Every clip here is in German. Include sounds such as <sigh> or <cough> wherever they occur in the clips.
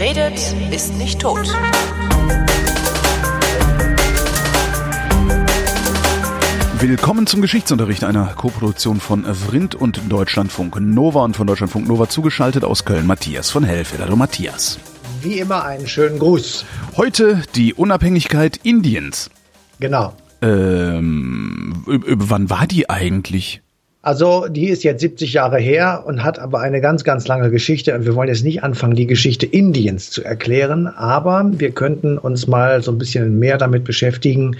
Wer redet, ist nicht tot. Willkommen zum Geschichtsunterricht einer Koproduktion von Vrindt und Deutschlandfunk Nova und von Deutschlandfunk Nova zugeschaltet aus Köln Matthias von Hellfeld. Hallo Matthias. Wie immer einen schönen Gruß. Heute die Unabhängigkeit Indiens. Genau. Ähm, wann war die eigentlich? Also die ist jetzt 70 Jahre her und hat aber eine ganz, ganz lange Geschichte. Und wir wollen jetzt nicht anfangen, die Geschichte Indiens zu erklären, aber wir könnten uns mal so ein bisschen mehr damit beschäftigen,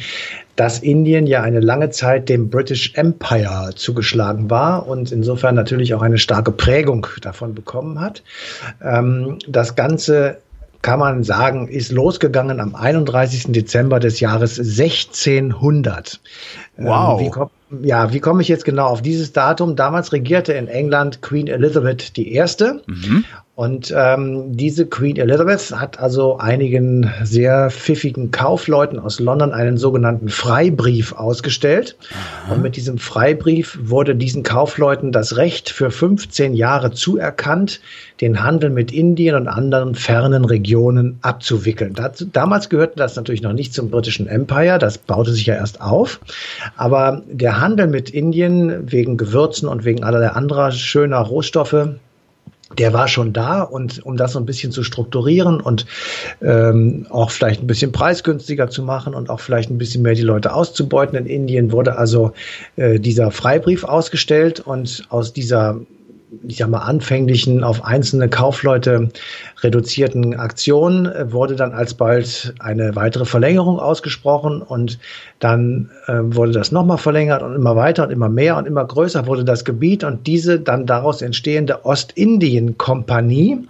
dass Indien ja eine lange Zeit dem British Empire zugeschlagen war und insofern natürlich auch eine starke Prägung davon bekommen hat. Ähm, das Ganze kann man sagen, ist losgegangen am 31. Dezember des Jahres 1600. Wow. Ähm, wie kommt, ja, wie komme ich jetzt genau auf dieses Datum? Damals regierte in England Queen Elizabeth I. Mhm. Und ähm, diese Queen Elizabeth hat also einigen sehr pfiffigen Kaufleuten aus London einen sogenannten Freibrief ausgestellt. Aha. Und mit diesem Freibrief wurde diesen Kaufleuten das Recht für 15 Jahre zuerkannt, den Handel mit Indien und anderen fernen Regionen abzuwickeln. Dazu, damals gehörte das natürlich noch nicht zum britischen Empire, das baute sich ja erst auf. Aber der Handel mit Indien wegen Gewürzen und wegen allerlei anderer schöner Rohstoffe, der war schon da. Und um das so ein bisschen zu strukturieren und ähm, auch vielleicht ein bisschen preisgünstiger zu machen und auch vielleicht ein bisschen mehr die Leute auszubeuten in Indien, wurde also äh, dieser Freibrief ausgestellt. Und aus dieser ich sag mal, anfänglichen auf einzelne Kaufleute reduzierten Aktion äh, wurde dann alsbald eine weitere Verlängerung ausgesprochen und dann äh, wurde das nochmal verlängert und immer weiter und immer mehr und immer größer wurde das Gebiet und diese dann daraus entstehende Ostindien-Kompanie,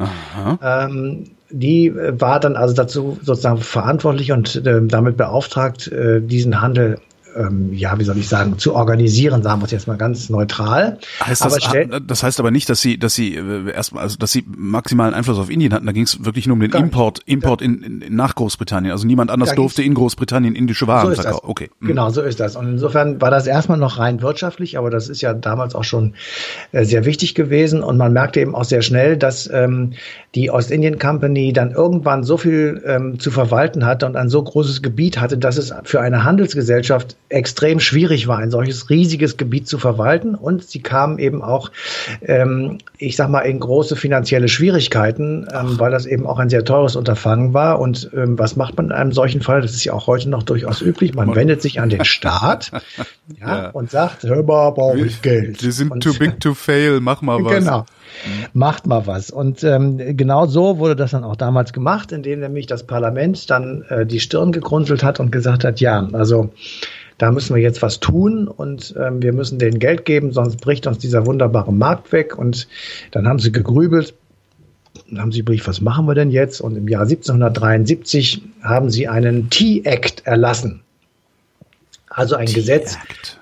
ähm, die äh, war dann also dazu sozusagen verantwortlich und äh, damit beauftragt, äh, diesen Handel ähm, ja, wie soll ich sagen, zu organisieren, sagen wir es jetzt mal ganz neutral. Heißt das, aber das heißt aber nicht, dass sie, dass sie äh, erstmal, also dass sie maximalen Einfluss auf Indien hatten. Da ging es wirklich nur um den Import, Import in, in, nach Großbritannien. Also niemand anders durfte in Großbritannien indische Waren so verkaufen. Okay. Mhm. Genau, so ist das. Und insofern war das erstmal noch rein wirtschaftlich, aber das ist ja damals auch schon äh, sehr wichtig gewesen. Und man merkte eben auch sehr schnell, dass ähm, die Ostindien Company dann irgendwann so viel ähm, zu verwalten hatte und ein so großes Gebiet hatte, dass es für eine Handelsgesellschaft extrem schwierig war, ein solches riesiges Gebiet zu verwalten. Und sie kamen eben auch, ähm, ich sag mal, in große finanzielle Schwierigkeiten, ähm, weil das eben auch ein sehr teures Unterfangen war. Und ähm, was macht man in einem solchen Fall? Das ist ja auch heute noch durchaus üblich. Man wendet sich an den Staat <laughs> ja, ja. und sagt, hör mal, brauche ich Geld. Wir sind und, too big to fail, mach mal was. Genau. Macht mal was. Und ähm, genau so wurde das dann auch damals gemacht, indem nämlich das Parlament dann äh, die Stirn gegrunzelt hat und gesagt hat, ja, also da müssen wir jetzt was tun und ähm, wir müssen denen Geld geben, sonst bricht uns dieser wunderbare Markt weg. Und dann haben sie gegrübelt und haben sie überlegt, was machen wir denn jetzt? Und im Jahr 1773 haben sie einen Tea-Act erlassen. Also ein Gesetz, einen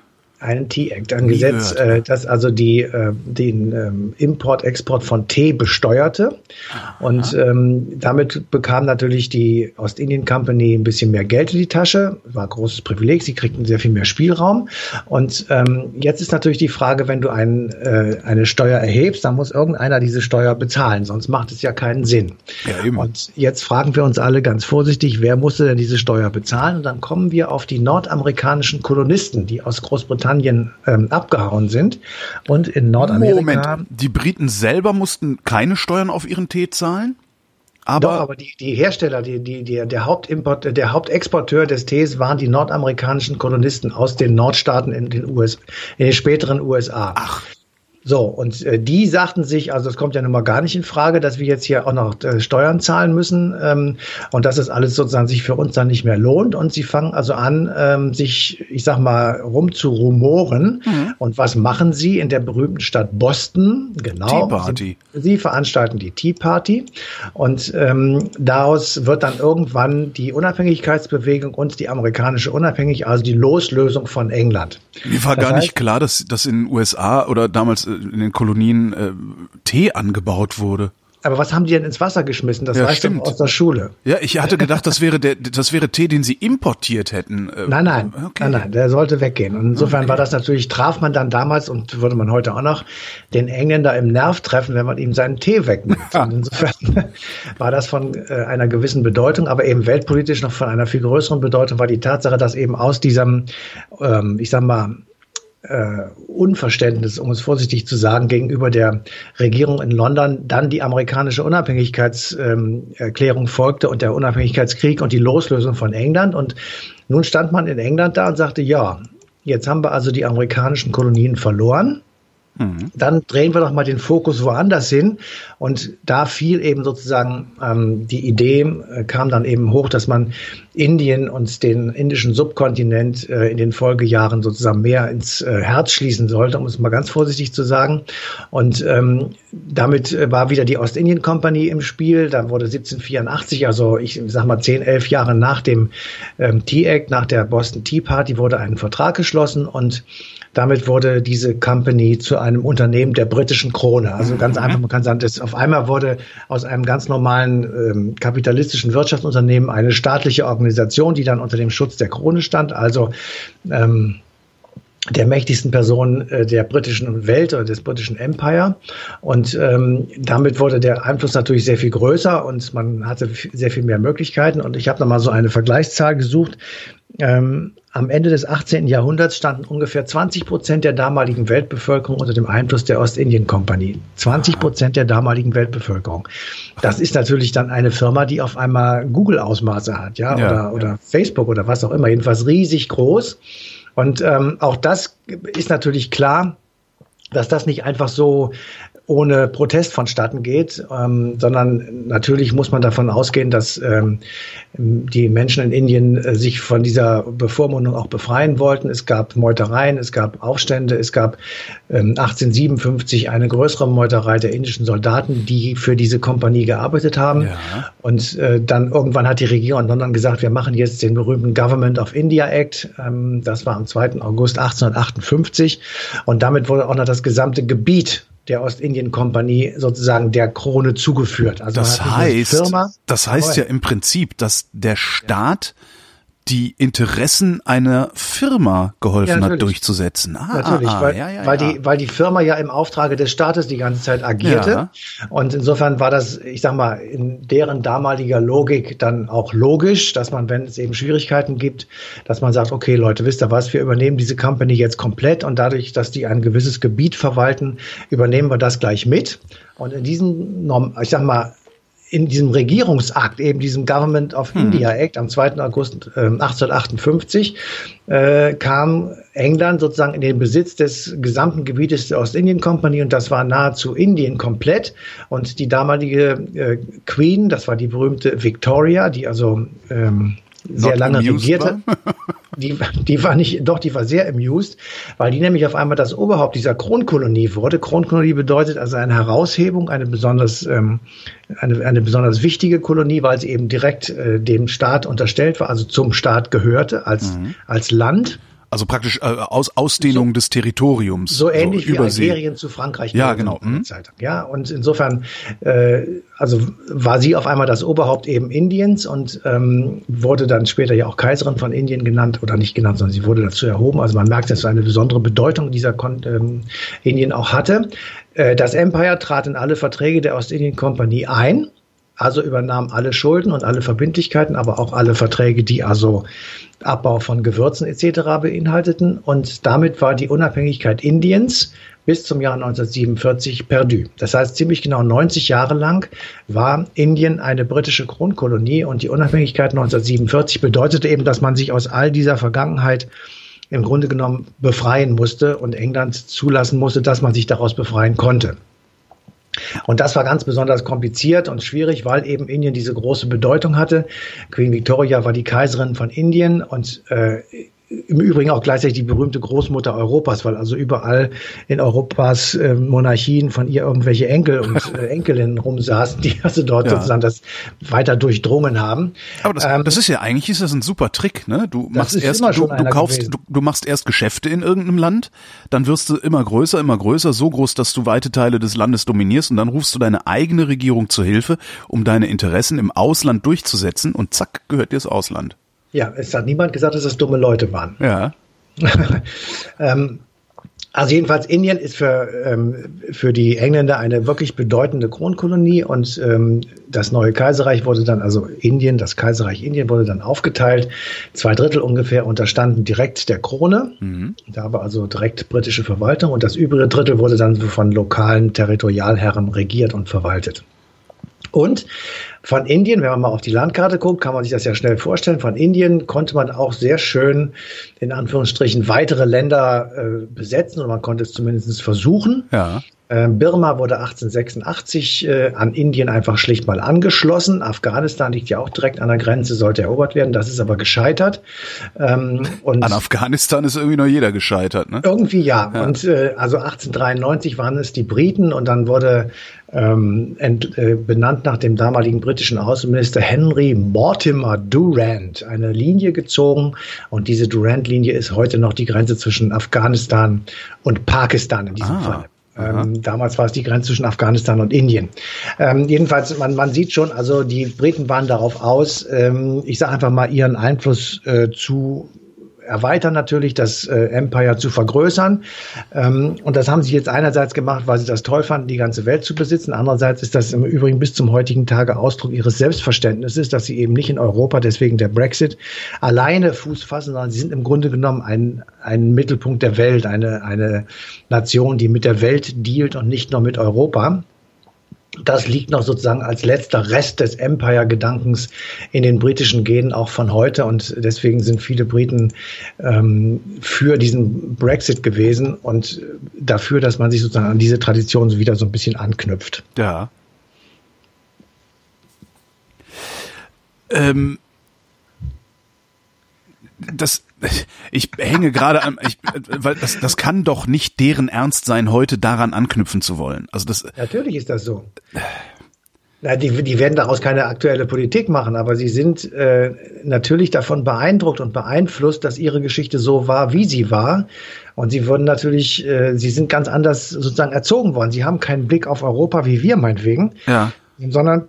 Tea-Act, ein Nie Gesetz, äh, das also die, äh, den ähm, Import, Export von Tee besteuerte. Aha. Und ähm, damit bekam natürlich die Ostindien Company ein bisschen mehr Geld in die Tasche. War ein großes Privileg, sie kriegten sehr viel mehr Spielraum. Und ähm, jetzt ist natürlich die Frage, wenn du ein, äh, eine Steuer erhebst, dann muss irgendeiner diese Steuer bezahlen, sonst macht es ja keinen Sinn. Ja, eben. Und jetzt fragen wir uns alle ganz vorsichtig, wer musste denn diese Steuer bezahlen? Und dann kommen wir auf die nordamerikanischen Kolonisten, die aus Großbritannien Großbritannien ähm, abgehauen sind und in Nordamerika. Moment, die Briten selber mussten keine Steuern auf ihren Tee zahlen? Aber, Doch, aber die, die Hersteller, die, die, die, der Hauptimport, der Hauptexporteur des Tees waren die nordamerikanischen Kolonisten aus den Nordstaaten in den US, in den späteren USA. Ach. So, und äh, die sagten sich, also es kommt ja nun mal gar nicht in Frage, dass wir jetzt hier auch noch äh, Steuern zahlen müssen ähm, und dass das alles sozusagen sich für uns dann nicht mehr lohnt. Und sie fangen also an, ähm, sich, ich sag mal, rumzurumoren. Mhm. Und was machen sie in der berühmten Stadt Boston? Genau. Tea Party. Sie, sie veranstalten die Tea Party. Und ähm, daraus wird dann irgendwann die Unabhängigkeitsbewegung und die amerikanische Unabhängigkeit, also die Loslösung von England. Mir war das gar heißt, nicht klar, dass, dass in den USA oder damals äh, in den Kolonien äh, Tee angebaut wurde. Aber was haben die denn ins Wasser geschmissen? Das ja, weißt stimmt. aus der Schule. Ja, ich hatte gedacht, das wäre der, das wäre Tee, den sie importiert hätten. Äh, nein, nein, okay. nein, nein, der sollte weggehen. Und insofern okay. war das natürlich, traf man dann damals und würde man heute auch noch den Engländer im Nerv treffen, wenn man ihm seinen Tee wegnimmt. Ja. Und insofern <laughs> war das von äh, einer gewissen Bedeutung, aber eben weltpolitisch noch von einer viel größeren Bedeutung war die Tatsache, dass eben aus diesem, ähm, ich sag mal, äh, Unverständnis, um es vorsichtig zu sagen, gegenüber der Regierung in London dann die amerikanische Unabhängigkeitserklärung ähm, folgte und der Unabhängigkeitskrieg und die Loslösung von England. Und nun stand man in England da und sagte, ja, jetzt haben wir also die amerikanischen Kolonien verloren. Mhm. Dann drehen wir doch mal den Fokus woanders hin. Und da fiel eben sozusagen ähm, die Idee, äh, kam dann eben hoch, dass man Indien und den indischen Subkontinent äh, in den Folgejahren sozusagen mehr ins äh, Herz schließen sollte, um es mal ganz vorsichtig zu sagen. Und ähm, damit äh, war wieder die Ostindien Company im Spiel. Da wurde 1784, also ich sag mal zehn, elf Jahre nach dem ähm, Tea Act, nach der Boston Tea Party, wurde ein Vertrag geschlossen und damit wurde diese Company zu einem Unternehmen der britischen Krone. Also ganz mhm. einfach, man kann sagen, das auf einmal wurde aus einem ganz normalen ähm, kapitalistischen Wirtschaftsunternehmen eine staatliche Organisation, die dann unter dem Schutz der Krone stand. Also ähm, der mächtigsten Person äh, der britischen Welt oder des britischen Empire. Und ähm, damit wurde der Einfluss natürlich sehr viel größer und man hatte sehr viel mehr Möglichkeiten. Und ich habe nochmal so eine Vergleichszahl gesucht. Ähm, am Ende des 18. Jahrhunderts standen ungefähr 20 Prozent der damaligen Weltbevölkerung unter dem Einfluss der Ostindien-Kompanie. 20 Prozent der damaligen Weltbevölkerung. Das ist natürlich dann eine Firma, die auf einmal Google-Ausmaße hat, ja, ja oder, oder Facebook oder was auch immer. Jedenfalls riesig groß. Und ähm, auch das ist natürlich klar, dass das nicht einfach so ohne Protest vonstatten geht, ähm, sondern natürlich muss man davon ausgehen, dass ähm, die Menschen in Indien äh, sich von dieser Bevormundung auch befreien wollten. Es gab Meutereien, es gab Aufstände, es gab ähm, 1857 eine größere Meuterei der indischen Soldaten, die für diese Kompanie gearbeitet haben. Ja. Und äh, dann irgendwann hat die Regierung in London gesagt, wir machen jetzt den berühmten Government of India Act. Ähm, das war am 2. August 1858. Und damit wurde auch noch das gesamte Gebiet der Ostindien-Kompanie sozusagen der Krone zugeführt. Also das heißt, Firma, das heißt ja im Prinzip, dass der Staat die Interessen einer Firma geholfen ja, hat durchzusetzen. Ah, natürlich, ah, weil, ja, ja, weil, Die, weil die Firma ja im Auftrage des Staates die ganze Zeit agierte. Und insofern war das, ich sag mal, in deren damaliger Logik dann auch logisch, dass man, wenn es eben Schwierigkeiten gibt, dass man sagt, okay, Leute, wisst ihr was, wir übernehmen diese Company jetzt komplett und dadurch, dass die ein gewisses Gebiet verwalten, übernehmen wir das gleich mit. Und in diesem, ich sag mal, in diesem Regierungsakt, eben diesem Government of hm. India Act am 2. August äh, 1858, äh, kam England sozusagen in den Besitz des gesamten Gebietes der Ostindien Company und das war nahezu Indien komplett. Und die damalige äh, Queen, das war die berühmte Victoria, die also ähm, sehr Not lange regierte. <laughs> die, die war nicht, doch, die war sehr amused, weil die nämlich auf einmal das Oberhaupt dieser Kronkolonie wurde. Kronkolonie bedeutet also eine Heraushebung, eine besonders, ähm, eine, eine besonders wichtige Kolonie, weil sie eben direkt äh, dem Staat unterstellt war, also zum Staat gehörte als, mhm. als Land. Also praktisch äh, Aus, Ausdehnung so, des Territoriums. So ähnlich so wie Algerien zu Frankreich. Ja, genau. Mhm. Ja, und insofern, äh, also war sie auf einmal das Oberhaupt eben Indiens und ähm, wurde dann später ja auch Kaiserin von Indien genannt oder nicht genannt, sondern sie wurde dazu erhoben. Also man merkt, dass eine besondere Bedeutung dieser Kon ähm, Indien auch hatte. Äh, das Empire trat in alle Verträge der Ostindien-Kompanie ein. Also übernahm alle Schulden und alle Verbindlichkeiten, aber auch alle Verträge, die also Abbau von Gewürzen etc. beinhalteten. Und damit war die Unabhängigkeit Indiens bis zum Jahr 1947 perdu. Das heißt, ziemlich genau 90 Jahre lang war Indien eine britische Kronkolonie und die Unabhängigkeit 1947 bedeutete eben, dass man sich aus all dieser Vergangenheit im Grunde genommen befreien musste und England zulassen musste, dass man sich daraus befreien konnte. Und das war ganz besonders kompliziert und schwierig, weil eben Indien diese große Bedeutung hatte. Queen Victoria war die Kaiserin von Indien und äh, im Übrigen auch gleichzeitig die berühmte Großmutter Europas, weil also überall in Europas äh, Monarchien von ihr irgendwelche Enkel und <laughs> äh, Enkelinnen rumsaßen, die also dort ja. sozusagen das weiter durchdrungen haben. Aber das, ähm, das ist ja eigentlich ist das ein super Trick, ne? Du machst erst, du, du kaufst, du, du machst erst Geschäfte in irgendeinem Land, dann wirst du immer größer, immer größer, so groß, dass du weite Teile des Landes dominierst und dann rufst du deine eigene Regierung zur Hilfe, um deine Interessen im Ausland durchzusetzen und zack gehört dir das Ausland. Ja, es hat niemand gesagt, dass es dumme Leute waren. Ja. <laughs> ähm, also jedenfalls Indien ist für, ähm, für die Engländer eine wirklich bedeutende Kronkolonie und ähm, das neue Kaiserreich wurde dann, also Indien, das Kaiserreich Indien wurde dann aufgeteilt. Zwei Drittel ungefähr unterstanden direkt der Krone. Mhm. Da war also direkt britische Verwaltung und das übrige Drittel wurde dann von lokalen Territorialherren regiert und verwaltet. Und von Indien, wenn man mal auf die Landkarte guckt, kann man sich das ja schnell vorstellen. Von Indien konnte man auch sehr schön in Anführungsstrichen weitere Länder äh, besetzen oder man konnte es zumindest versuchen. Ja. Ähm, Birma wurde 1886 äh, an Indien einfach schlicht mal angeschlossen. Afghanistan liegt ja auch direkt an der Grenze, sollte erobert werden. Das ist aber gescheitert. Ähm, und an Afghanistan ist irgendwie noch jeder gescheitert, ne? Irgendwie ja. ja. Und äh, also 1893 waren es die Briten und dann wurde ähm, ent, äh, benannt nach dem damaligen britischen Außenminister Henry Mortimer Durand eine Linie gezogen. Und diese Durand-Linie ist heute noch die Grenze zwischen Afghanistan und Pakistan in diesem ah. Fall. Ähm, damals war es die Grenze zwischen Afghanistan und Indien. Ähm, jedenfalls, man, man sieht schon, also die Briten waren darauf aus, ähm, ich sage einfach mal, ihren Einfluss äh, zu erweitern natürlich, das äh, Empire zu vergrößern. Ähm, und das haben sie jetzt einerseits gemacht, weil sie das toll fanden, die ganze Welt zu besitzen. Andererseits ist das im Übrigen bis zum heutigen Tage Ausdruck ihres Selbstverständnisses, dass sie eben nicht in Europa, deswegen der Brexit, alleine Fuß fassen, sondern sie sind im Grunde genommen ein, ein Mittelpunkt der Welt, eine, eine Nation, die mit der Welt dealt und nicht nur mit Europa das liegt noch sozusagen als letzter Rest des Empire-Gedankens in den britischen Genen auch von heute und deswegen sind viele Briten ähm, für diesen Brexit gewesen und dafür, dass man sich sozusagen an diese Tradition wieder so ein bisschen anknüpft. Ja. Ähm, das ich hänge gerade an, ich, weil das, das kann doch nicht deren Ernst sein, heute daran anknüpfen zu wollen. Also das. Natürlich ist das so. Na, die, die werden daraus keine aktuelle Politik machen, aber sie sind äh, natürlich davon beeindruckt und beeinflusst, dass ihre Geschichte so war, wie sie war. Und sie wurden natürlich, äh, sie sind ganz anders sozusagen erzogen worden. Sie haben keinen Blick auf Europa wie wir meinetwegen, ja. sondern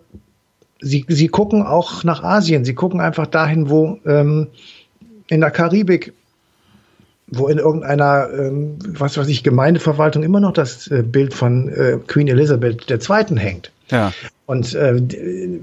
sie, sie gucken auch nach Asien. Sie gucken einfach dahin, wo ähm, in der Karibik, wo in irgendeiner, ähm, was weiß ich, Gemeindeverwaltung immer noch das äh, Bild von äh, Queen Elizabeth II. hängt. Ja. Und äh,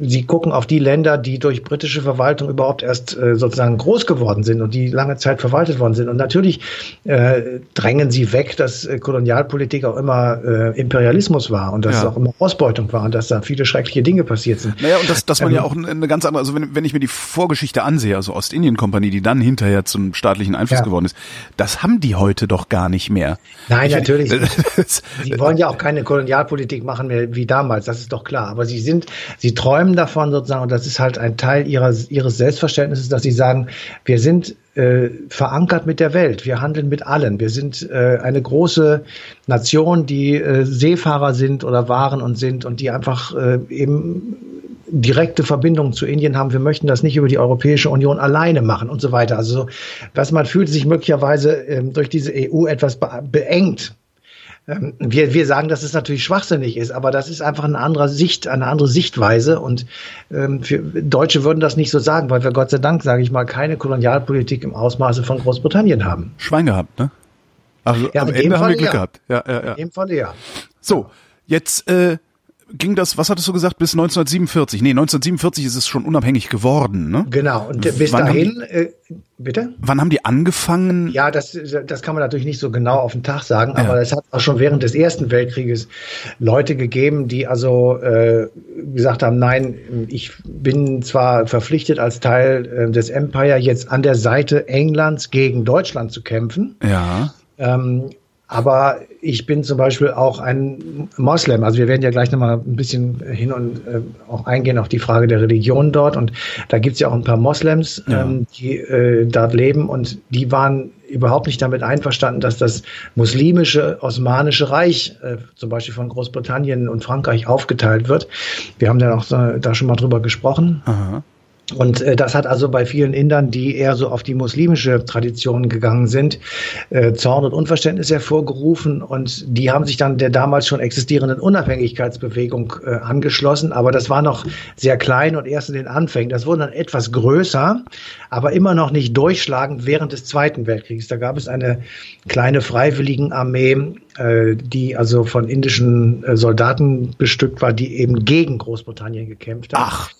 sie gucken auf die Länder, die durch britische Verwaltung überhaupt erst äh, sozusagen groß geworden sind und die lange Zeit verwaltet worden sind. Und natürlich äh, drängen sie weg, dass äh, Kolonialpolitik auch immer äh, Imperialismus war und dass ja. es auch immer Ausbeutung war und dass da viele schreckliche Dinge passiert sind. Naja, und dass, dass man ähm, ja auch eine ganz andere, also wenn, wenn ich mir die Vorgeschichte ansehe, also Ostindien-Kompanie, die dann hinterher zum staatlichen Einfluss ja. geworden ist, das haben die heute doch gar nicht mehr. Nein, ich, natürlich. <laughs> sie wollen ja auch keine Kolonialpolitik machen mehr wie damals, das ist doch klar. Aber sie sie sind, sie träumen davon sozusagen, und das ist halt ein Teil ihrer, ihres Selbstverständnisses, dass sie sagen, wir sind äh, verankert mit der Welt, wir handeln mit allen, wir sind äh, eine große Nation, die äh, Seefahrer sind oder waren und sind und die einfach äh, eben direkte Verbindungen zu Indien haben. Wir möchten das nicht über die Europäische Union alleine machen und so weiter. Also, was man fühlt sich möglicherweise ähm, durch diese EU etwas beengt wir, wir sagen, dass es natürlich schwachsinnig ist, aber das ist einfach eine andere Sicht, eine andere Sichtweise. Und ähm, für Deutsche würden das nicht so sagen, weil wir Gott sei Dank, sage ich mal, keine Kolonialpolitik im Ausmaße von Großbritannien haben. Schwein gehabt, ne? Also ja, am Ende haben wir Glück ja. gehabt. Ja, ja, ja. In dem Fall ja. So, jetzt äh, ging das, was hattest du gesagt, bis 1947? Nee, 1947 ist es schon unabhängig geworden, ne? Genau, und bis wann dahin, die, äh, bitte? Wann haben die angefangen? Ja, das, das kann man natürlich nicht so genau auf den Tag sagen, ja. aber es hat auch schon während des Ersten Weltkrieges Leute gegeben, die also äh, gesagt haben, nein, ich bin zwar verpflichtet als Teil äh, des Empire jetzt an der Seite Englands gegen Deutschland zu kämpfen. Ja. Ähm, Aber ich bin zum Beispiel auch ein Moslem. Also wir werden ja gleich nochmal ein bisschen hin und äh, auch eingehen auf die Frage der Religion dort. Und da gibt es ja auch ein paar Moslems, ja. ähm, die äh, dort leben und die waren überhaupt nicht damit einverstanden, dass das muslimische Osmanische Reich äh, zum Beispiel von Großbritannien und Frankreich aufgeteilt wird. Wir haben ja auch da schon mal drüber gesprochen. Aha. Und äh, das hat also bei vielen Indern, die eher so auf die muslimische Tradition gegangen sind, äh, Zorn und Unverständnis hervorgerufen. Und die haben sich dann der damals schon existierenden Unabhängigkeitsbewegung äh, angeschlossen. Aber das war noch sehr klein und erst in den Anfängen. Das wurde dann etwas größer, aber immer noch nicht durchschlagend während des Zweiten Weltkriegs. Da gab es eine kleine Freiwilligenarmee, äh, die also von indischen äh, Soldaten bestückt war, die eben gegen Großbritannien gekämpft haben. Ach.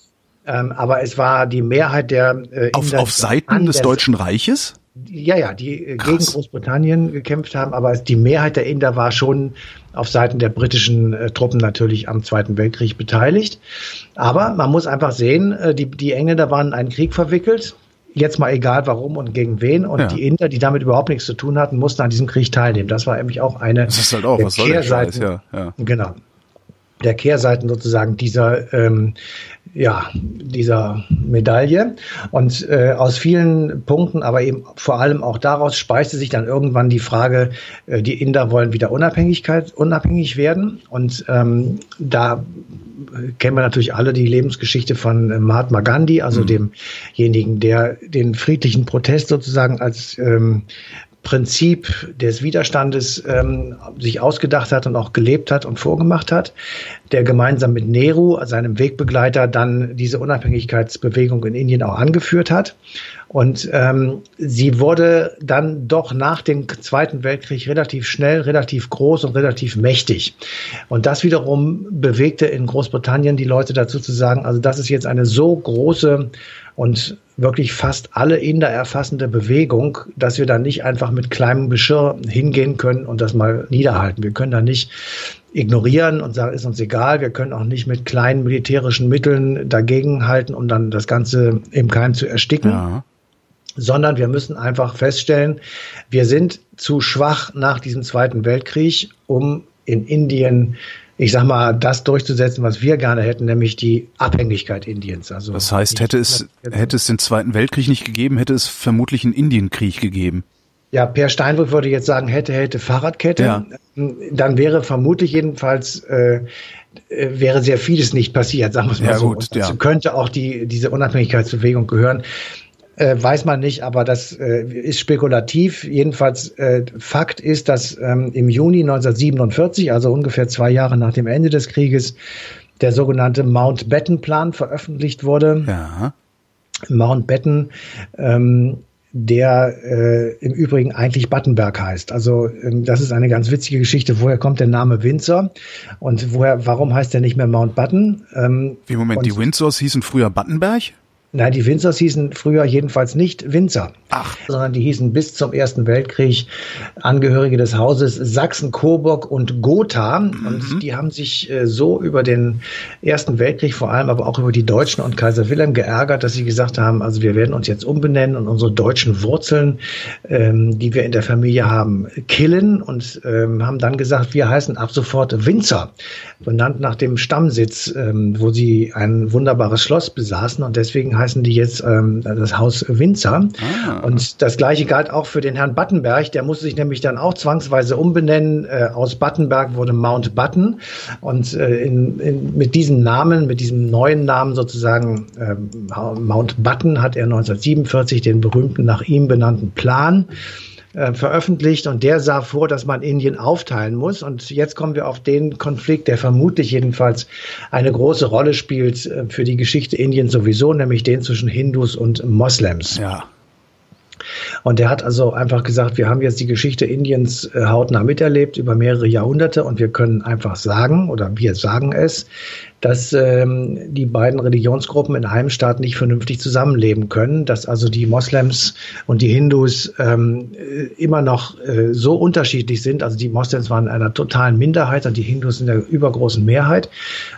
Ähm, aber es war die Mehrheit der äh, auf, auf Seiten des Deutschen Reiches? Ja, ja, die äh, gegen Großbritannien gekämpft haben, aber die Mehrheit der Inder war schon auf Seiten der britischen äh, Truppen natürlich am Zweiten Weltkrieg beteiligt. Aber man muss einfach sehen, äh, die, die Engländer waren in einen Krieg verwickelt. Jetzt mal egal warum und gegen wen. Und ja. die Inder, die damit überhaupt nichts zu tun hatten, mussten an diesem Krieg teilnehmen. Das war nämlich auch eine das ist halt auch, was soll der Scheiß, ja, ja. Genau der Kehrseiten sozusagen dieser ähm, ja, dieser Medaille. Und äh, aus vielen Punkten, aber eben vor allem auch daraus speiste sich dann irgendwann die Frage, äh, die Inder wollen wieder Unabhängigkeit, unabhängig werden. Und ähm, da kennen wir natürlich alle die Lebensgeschichte von äh, Mahatma Gandhi, also mhm. demjenigen, der den friedlichen Protest sozusagen als ähm, Prinzip des Widerstandes ähm, sich ausgedacht hat und auch gelebt hat und vorgemacht hat, der gemeinsam mit Nehru, seinem Wegbegleiter, dann diese Unabhängigkeitsbewegung in Indien auch angeführt hat. Und ähm, sie wurde dann doch nach dem Zweiten Weltkrieg relativ schnell, relativ groß und relativ mächtig. Und das wiederum bewegte in Großbritannien die Leute dazu zu sagen, also das ist jetzt eine so große und wirklich fast alle Inder erfassende Bewegung, dass wir da nicht einfach mit kleinem Geschirr hingehen können und das mal niederhalten. Wir können da nicht ignorieren und sagen, ist uns egal. Wir können auch nicht mit kleinen militärischen Mitteln dagegenhalten, um dann das Ganze im Keim zu ersticken. Ja. Sondern wir müssen einfach feststellen, wir sind zu schwach nach diesem Zweiten Weltkrieg, um in Indien ich sag mal, das durchzusetzen, was wir gerne hätten, nämlich die Abhängigkeit Indiens. Also das heißt, hätte es, hätte es den Zweiten Weltkrieg nicht gegeben, hätte es vermutlich einen Indienkrieg gegeben. Ja, Per Steinbrück würde jetzt sagen, hätte, hätte Fahrradkette. Ja. Dann wäre vermutlich jedenfalls, äh, äh wäre sehr vieles nicht passiert, sagen wir es mal ja, so. Gut, ja. könnte auch die, diese Unabhängigkeitsbewegung gehören. Äh, weiß man nicht, aber das äh, ist spekulativ. Jedenfalls äh, Fakt ist, dass ähm, im Juni 1947, also ungefähr zwei Jahre nach dem Ende des Krieges, der sogenannte Mountbatten-Plan veröffentlicht wurde. Ja. Mountbatten, ähm, der äh, im Übrigen eigentlich Battenberg heißt. Also ähm, das ist eine ganz witzige Geschichte. Woher kommt der Name Windsor und woher, warum heißt der nicht mehr Mountbatten? Ähm, Wie Moment, die Windsors hießen früher Battenberg? Nein, die Winzers hießen früher jedenfalls nicht Winzer, Ach. sondern die hießen bis zum Ersten Weltkrieg Angehörige des Hauses Sachsen, Coburg und Gotha. Mhm. Und die haben sich äh, so über den Ersten Weltkrieg vor allem, aber auch über die Deutschen und Kaiser Wilhelm geärgert, dass sie gesagt haben, also wir werden uns jetzt umbenennen und unsere deutschen Wurzeln, ähm, die wir in der Familie haben, killen und ähm, haben dann gesagt, wir heißen ab sofort Winzer, benannt nach dem Stammsitz, ähm, wo sie ein wunderbares Schloss besaßen und deswegen heißen die jetzt ähm, das Haus Winzer. Ah. Und das gleiche galt auch für den Herrn Battenberg. Der musste sich nämlich dann auch zwangsweise umbenennen. Äh, aus Battenberg wurde Mount Button. Und äh, in, in, mit diesem Namen, mit diesem neuen Namen sozusagen äh, Mount Button hat er 1947 den berühmten nach ihm benannten Plan äh, veröffentlicht und der sah vor, dass man Indien aufteilen muss. Und jetzt kommen wir auf den Konflikt, der vermutlich jedenfalls eine große Rolle spielt äh, für die Geschichte Indiens sowieso, nämlich den zwischen Hindus und Moslems. Ja. Und der hat also einfach gesagt, wir haben jetzt die Geschichte Indiens äh, hautnah miterlebt über mehrere Jahrhunderte und wir können einfach sagen, oder wir sagen es, dass ähm, die beiden Religionsgruppen in einem Staat nicht vernünftig zusammenleben können, dass also die Moslems und die Hindus ähm, äh, immer noch äh, so unterschiedlich sind. Also die Moslems waren in einer totalen Minderheit und die Hindus in der übergroßen Mehrheit,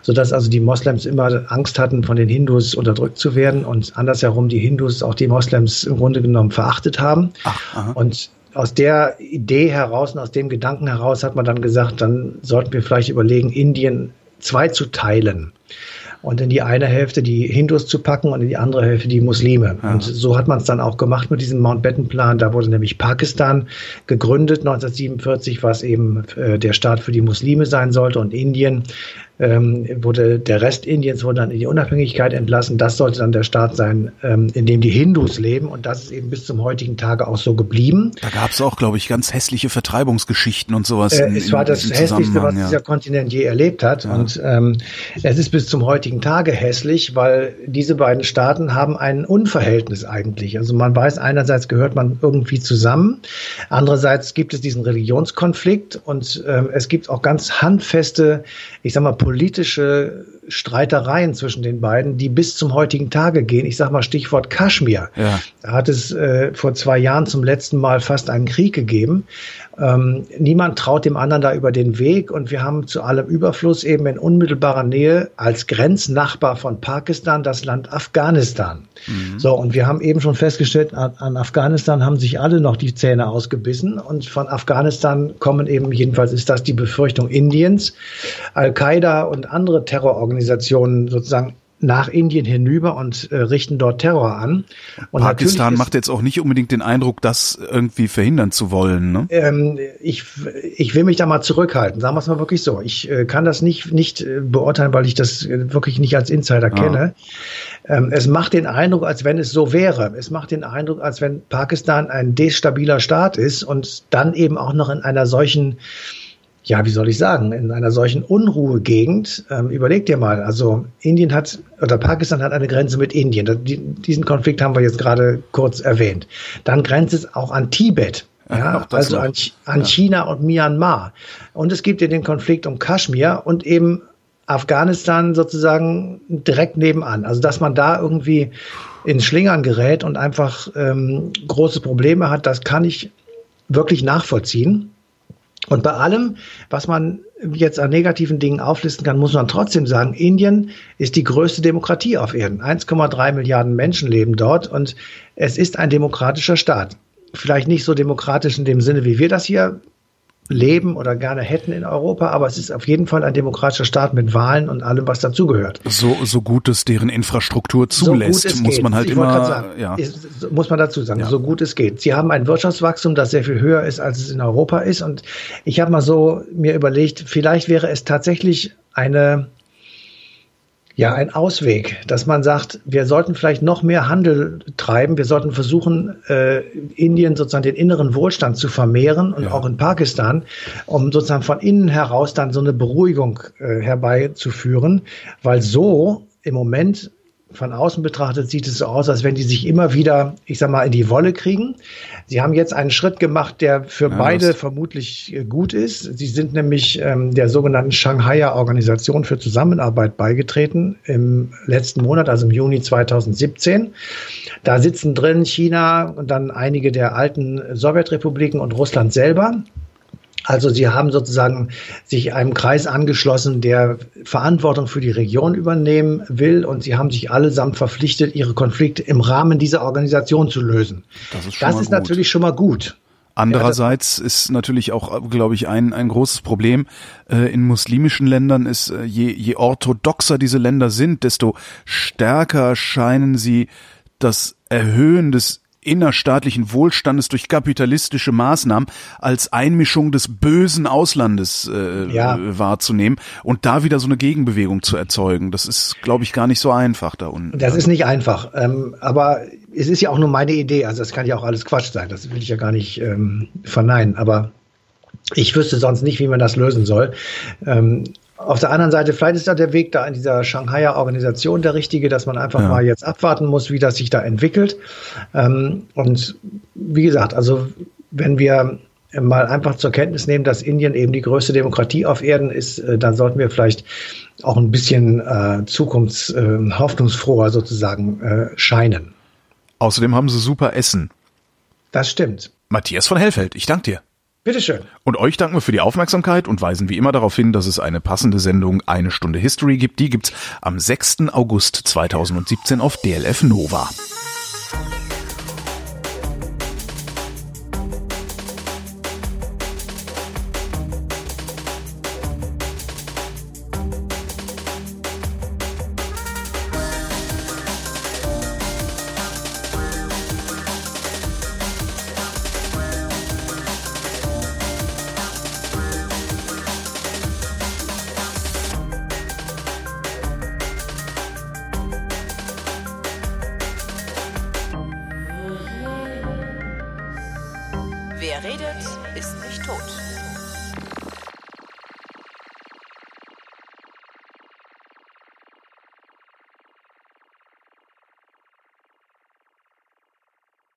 sodass also die Moslems immer Angst hatten, von den Hindus unterdrückt zu werden und andersherum die Hindus auch die Moslems im Grunde genommen verachtet haben. Ach, und aus der Idee heraus und aus dem Gedanken heraus hat man dann gesagt, dann sollten wir vielleicht überlegen, Indien zwei zu teilen und in die eine Hälfte die Hindus zu packen und in die andere Hälfte die Muslime. Ja. Und so hat man es dann auch gemacht mit diesem Mountbatten-Plan. Da wurde nämlich Pakistan gegründet 1947, was eben äh, der Staat für die Muslime sein sollte und Indien ähm, wurde der Rest Indiens wurde dann in die Unabhängigkeit entlassen. Das sollte dann der Staat sein, ähm, in dem die Hindus leben. Und das ist eben bis zum heutigen Tage auch so geblieben. Da gab es auch, glaube ich, ganz hässliche Vertreibungsgeschichten und sowas. Äh, es war das hässlichste, was ja. dieser Kontinent je erlebt hat. Ja. Und ähm, es ist bis zum heutigen Tage hässlich, weil diese beiden Staaten haben ein Unverhältnis eigentlich. Also man weiß, einerseits gehört man irgendwie zusammen, andererseits gibt es diesen Religionskonflikt und ähm, es gibt auch ganz handfeste, ich sag mal, politische Streitereien zwischen den beiden, die bis zum heutigen Tage gehen. Ich sage mal Stichwort Kaschmir. Ja. Da hat es äh, vor zwei Jahren zum letzten Mal fast einen Krieg gegeben. Ähm, niemand traut dem anderen da über den Weg und wir haben zu allem Überfluss eben in unmittelbarer Nähe als Grenznachbar von Pakistan das Land Afghanistan. Mhm. So, und wir haben eben schon festgestellt, an, an Afghanistan haben sich alle noch die Zähne ausgebissen und von Afghanistan kommen eben, jedenfalls ist das die Befürchtung Indiens, Al-Qaida und andere Terrororganisationen sozusagen nach Indien hinüber und äh, richten dort Terror an. Und Pakistan ist, macht jetzt auch nicht unbedingt den Eindruck, das irgendwie verhindern zu wollen. Ne? Ähm, ich, ich will mich da mal zurückhalten, sagen wir es mal wirklich so. Ich äh, kann das nicht, nicht äh, beurteilen, weil ich das äh, wirklich nicht als Insider ah. kenne. Ähm, es macht den Eindruck, als wenn es so wäre. Es macht den Eindruck, als wenn Pakistan ein destabiler Staat ist und dann eben auch noch in einer solchen ja, wie soll ich sagen, in einer solchen Unruhegegend, ähm, überleg dir mal, also Indien hat, oder Pakistan hat eine Grenze mit Indien. diesen Konflikt haben wir jetzt gerade kurz erwähnt. Dann grenzt es auch an Tibet. Ja, also an, an ja. China und Myanmar. Und es gibt ja den Konflikt um Kaschmir und eben Afghanistan sozusagen direkt nebenan. Also dass man da irgendwie in Schlingern gerät und einfach ähm, große Probleme hat, das kann ich wirklich nachvollziehen. Und bei allem, was man jetzt an negativen Dingen auflisten kann, muss man trotzdem sagen, Indien ist die größte Demokratie auf Erden. 1,3 Milliarden Menschen leben dort und es ist ein demokratischer Staat. Vielleicht nicht so demokratisch in dem Sinne, wie wir das hier leben oder gerne hätten in Europa, aber es ist auf jeden Fall ein demokratischer Staat mit Wahlen und allem, was dazugehört. So, so gut es deren Infrastruktur zulässt, so muss geht. man halt ich immer, sagen, ja. ist, muss man dazu sagen, ja. so gut es geht. Sie haben ein Wirtschaftswachstum, das sehr viel höher ist, als es in Europa ist und ich habe mal so mir überlegt, vielleicht wäre es tatsächlich eine ja ein Ausweg, dass man sagt, wir sollten vielleicht noch mehr Handel treiben, wir sollten versuchen, äh, Indien sozusagen den inneren Wohlstand zu vermehren und ja. auch in Pakistan, um sozusagen von innen heraus dann so eine Beruhigung äh, herbeizuführen, weil so im Moment von außen betrachtet sieht es so aus, als wenn die sich immer wieder, ich sag mal, in die Wolle kriegen. Sie haben jetzt einen Schritt gemacht, der für ja, beide vermutlich äh, gut ist. Sie sind nämlich ähm, der sogenannten Shanghaier Organisation für Zusammenarbeit beigetreten im letzten Monat, also im Juni 2017. Da sitzen drin China und dann einige der alten Sowjetrepubliken und Russland selber. Also sie haben sozusagen sich einem Kreis angeschlossen, der Verantwortung für die Region übernehmen will und sie haben sich allesamt verpflichtet, ihre Konflikte im Rahmen dieser Organisation zu lösen. Das ist, das ist natürlich schon mal gut. Andererseits ist natürlich auch, glaube ich, ein, ein großes Problem äh, in muslimischen Ländern ist, äh, je, je orthodoxer diese Länder sind, desto stärker scheinen sie das Erhöhen des innerstaatlichen Wohlstandes durch kapitalistische Maßnahmen als Einmischung des bösen Auslandes äh, ja. wahrzunehmen und da wieder so eine Gegenbewegung zu erzeugen. Das ist, glaube ich, gar nicht so einfach da unten. Das ist nicht einfach, ähm, aber es ist ja auch nur meine Idee. Also das kann ja auch alles Quatsch sein. Das will ich ja gar nicht ähm, verneinen. Aber ich wüsste sonst nicht, wie man das lösen soll. Ähm, auf der anderen Seite, vielleicht ist da der Weg da in dieser Shanghaier Organisation der richtige, dass man einfach ja. mal jetzt abwarten muss, wie das sich da entwickelt. Ähm, und wie gesagt, also wenn wir mal einfach zur Kenntnis nehmen, dass Indien eben die größte Demokratie auf Erden ist, äh, dann sollten wir vielleicht auch ein bisschen äh, zukunftshoffnungsfroher äh, sozusagen äh, scheinen. Außerdem haben sie super Essen. Das stimmt. Matthias von Hellfeld, ich danke dir. Bitteschön. Und euch danken wir für die Aufmerksamkeit und weisen wie immer darauf hin, dass es eine passende Sendung Eine Stunde History gibt. Die gibt's am 6. August 2017 auf DLF Nova.